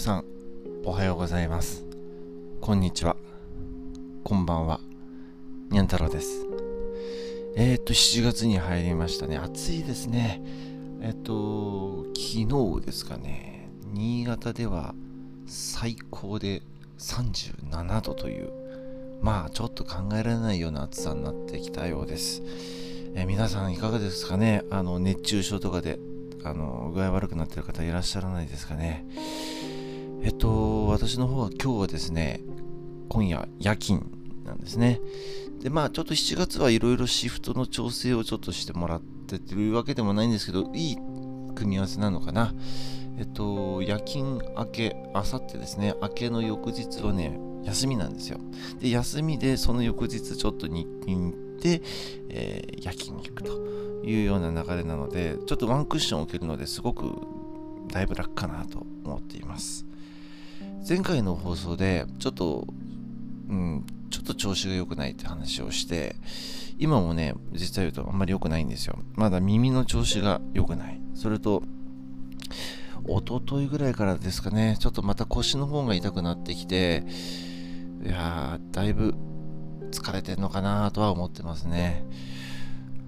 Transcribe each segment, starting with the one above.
さんおはようございます。こんにちは。こんばんは。にゃん太郎です。えっ、と7月に入りましたね。暑いですね。えっ、と昨日ですかね。新潟では最高で37度というまあちょっと考えられないような暑さになってきたようです、えー、皆さんいかがですかね。あの熱中症とかであの具合悪くなってる方いらっしゃらないですかね。えっと私の方は今日はですね今夜夜勤なんですね。でまあちょっと7月はいろいろシフトの調整をちょっとしてもらってっていうわけでもないんですけどいい組み合わせなのかな。えっと夜勤明けあさってですね。明けの翌日はね休みなんですよ。で休みでその翌日ちょっと日勤で、えー、夜勤に行くというような流れなのでちょっとワンクッションを受けるのですごくだいぶ楽かなと思っています。前回の放送でちょっとうんちょっと調子が良くないって話をして今もね実際言うとあんまり良くないんですよ。まだ耳の調子が良くない。それと一昨日ぐらいからですかねちょっとまた腰の方が痛くなってきていやーだいぶ疲れてんのかなとは思ってますね。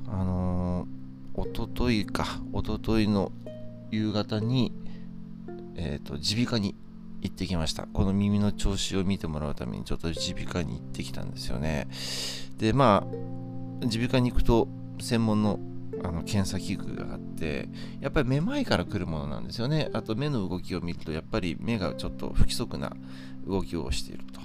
あのー、おとといか、おとといの夕方に、えっ、ー、と、耳鼻科に行ってきました。この耳の調子を見てもらうために、ちょっと耳鼻科に行ってきたんですよね。で、まあ、耳鼻科に行くと、専門のあの検査器具があってやっぱりめまいから来るものなんですよね。あと目の動きを見るとやっぱり目がちょっと不規則な動きをしていると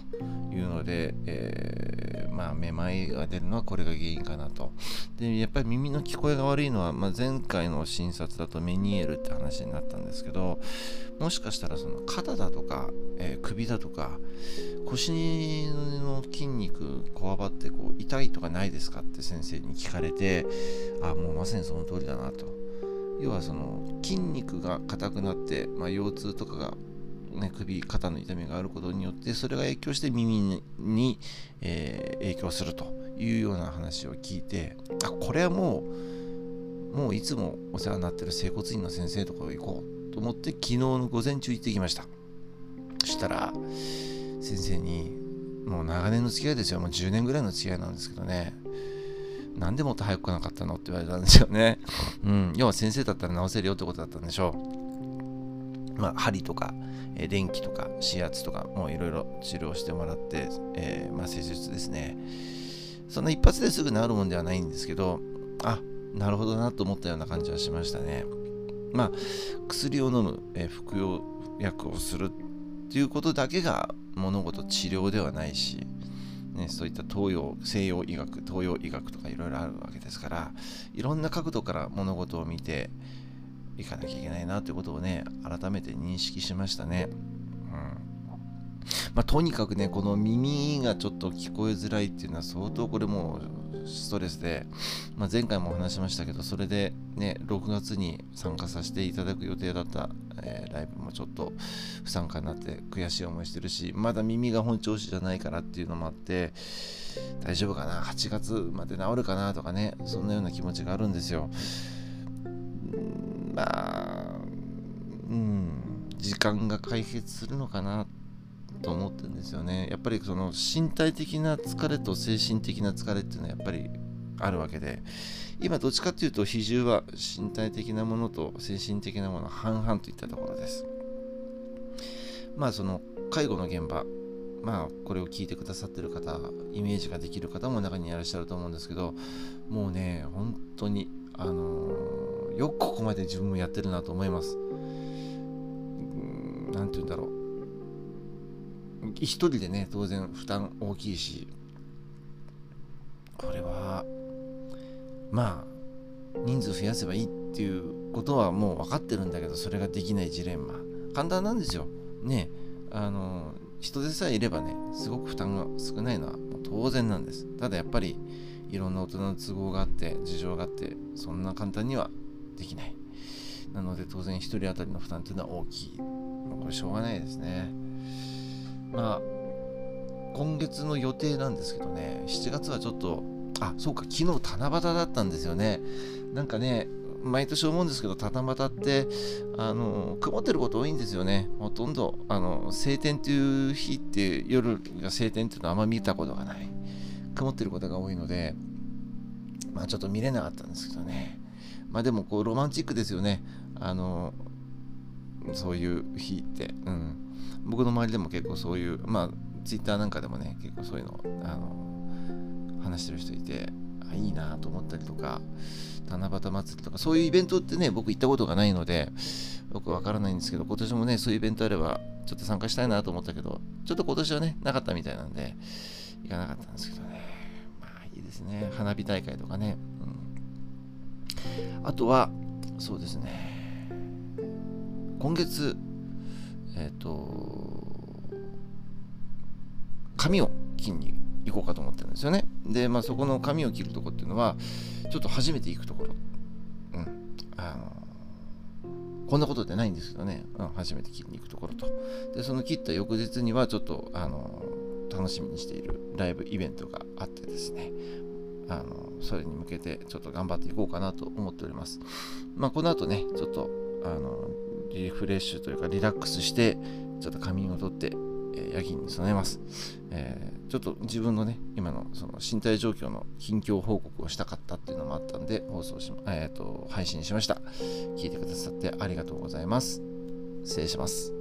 いうので、えー、まあめまいが出るのはこれが原因かなと。でやっぱり耳の聞こえが悪いのは、まあ、前回の診察だとメニエールって話になったんですけどもしかしたらその肩だとか、えー、首だとか腰の筋肉こわばってこう痛いとかないですかって先生に聞かれてあもうまさにその通りだなと。要はその筋肉が硬くなって、まあ、腰痛とかがね、首、肩の痛みがあることによって、それが影響して耳に、えー、影響するというような話を聞いて、あ、これはもう、もういつもお世話になってる整骨院の先生とか行こうと思って、昨日の午前中行ってきました。そしたら、先生に、もう長年の付き合いですよ。もう10年ぐらいの付き合いなんですけどね。なんでもっと早く来なかったの？って言われたんですよね。うん。要は先生だったら治せるよってことだったんでしょう。まあ、針とか、え電気とか指圧とかもういろいろ治療してもらって、えー、まあ、施術ですねそんな一発ですぐ治るもんではないんですけどあなるほどなと思ったような感じはしましたねまあ薬を飲む、えー、服用薬をするっていうことだけが物事治療ではないしね、そういった東洋西洋医学東洋医学とかいろいろあるわけですからいろんな角度から物事を見ていかなきゃいけないなということをね、改めて認識しましたね。うんまあ、とにかくね、この耳がちょっと聞こえづらいっていうのは相当これもうストレスで、まあ、前回もお話しましたけど、それでね、6月に参加させていただく予定だった、えー、ライブもちょっと不参加になって悔しい思いしてるし、まだ耳が本調子じゃないからっていうのもあって、大丈夫かな ?8 月まで治るかなとかね、そんなような気持ちがあるんですよ。まあ、うん、時間が解決するのかなと思ってるんですよね。やっぱりその身体的な疲れと精神的な疲れっていうのはやっぱりあるわけで、今どっちかっていうと比重は身体的なものと精神的なもの半々といったところです。まあその介護の現場、まあこれを聞いてくださってる方、イメージができる方も中にいらっしゃると思うんですけど、もうね、本当にあのー、よくここまで自分もやってるなと思います。何て言うんだろう。一人でね、当然負担大きいし、これは、まあ、人数増やせばいいっていうことはもう分かってるんだけど、それができないジレンマ。簡単なんですよ。ね、あの、人でさえいればね、すごく負担が少ないのは当然なんです。ただやっぱり、いろんな大人の都合があって事情があってそんな簡単にはできないなので当然1人当たりの負担というのは大きいこれしょうがないですねまあ今月の予定なんですけどね7月はちょっとあそうか昨日七夕だったんですよね。なんかね毎年思うんですけど七夕ってあの曇ってること多いんですよね。ほとんどあの晴天という日って夜が晴天っていうのはあんま見たことがない。曇ってることが多いのでまあちょっと見れなかったんですけどね。まあでもこうロマンチックですよね。あのそういう日って、うん、僕の周りでも結構そういうまあツイッターなんかでもね結構そういうのあの話してる人いてあいいなと思ったりとか七夕祭りとかそういうイベントってね僕行ったことがないのでよくわからないんですけど今年もねそういうイベントあればちょっと参加したいなと思ったけどちょっと今年はねなかったみたいなんで行かなかったんですけどね。まあいいですね。花火大会とかね、うん、あとはそうですね。今月えっ、ー、と髪を切りに行こうかと思ってるんですよね。で、まあ、そこの髪を切るとこっていうのは、ちょっと初めて行くところ。うん。あのこんなことってないんですけどね、うん、初めて切りに行くところと。で、その切った翌日には、ちょっと、あの楽しみにしているライブイベントがあってですね、あのそれに向けてちょっと頑張っていこうかなと思っております。まあ、この後ね、ちょっと、あのリフレッシュというかリラックスして、ちょっと仮眠をとって、え夜勤に備えます、えー、ちょっと自分のね、今のその身体状況の近況報告をしたかったっていうのもあったんで、放送し、えーと、配信しました。聞いてくださってありがとうございます。失礼します。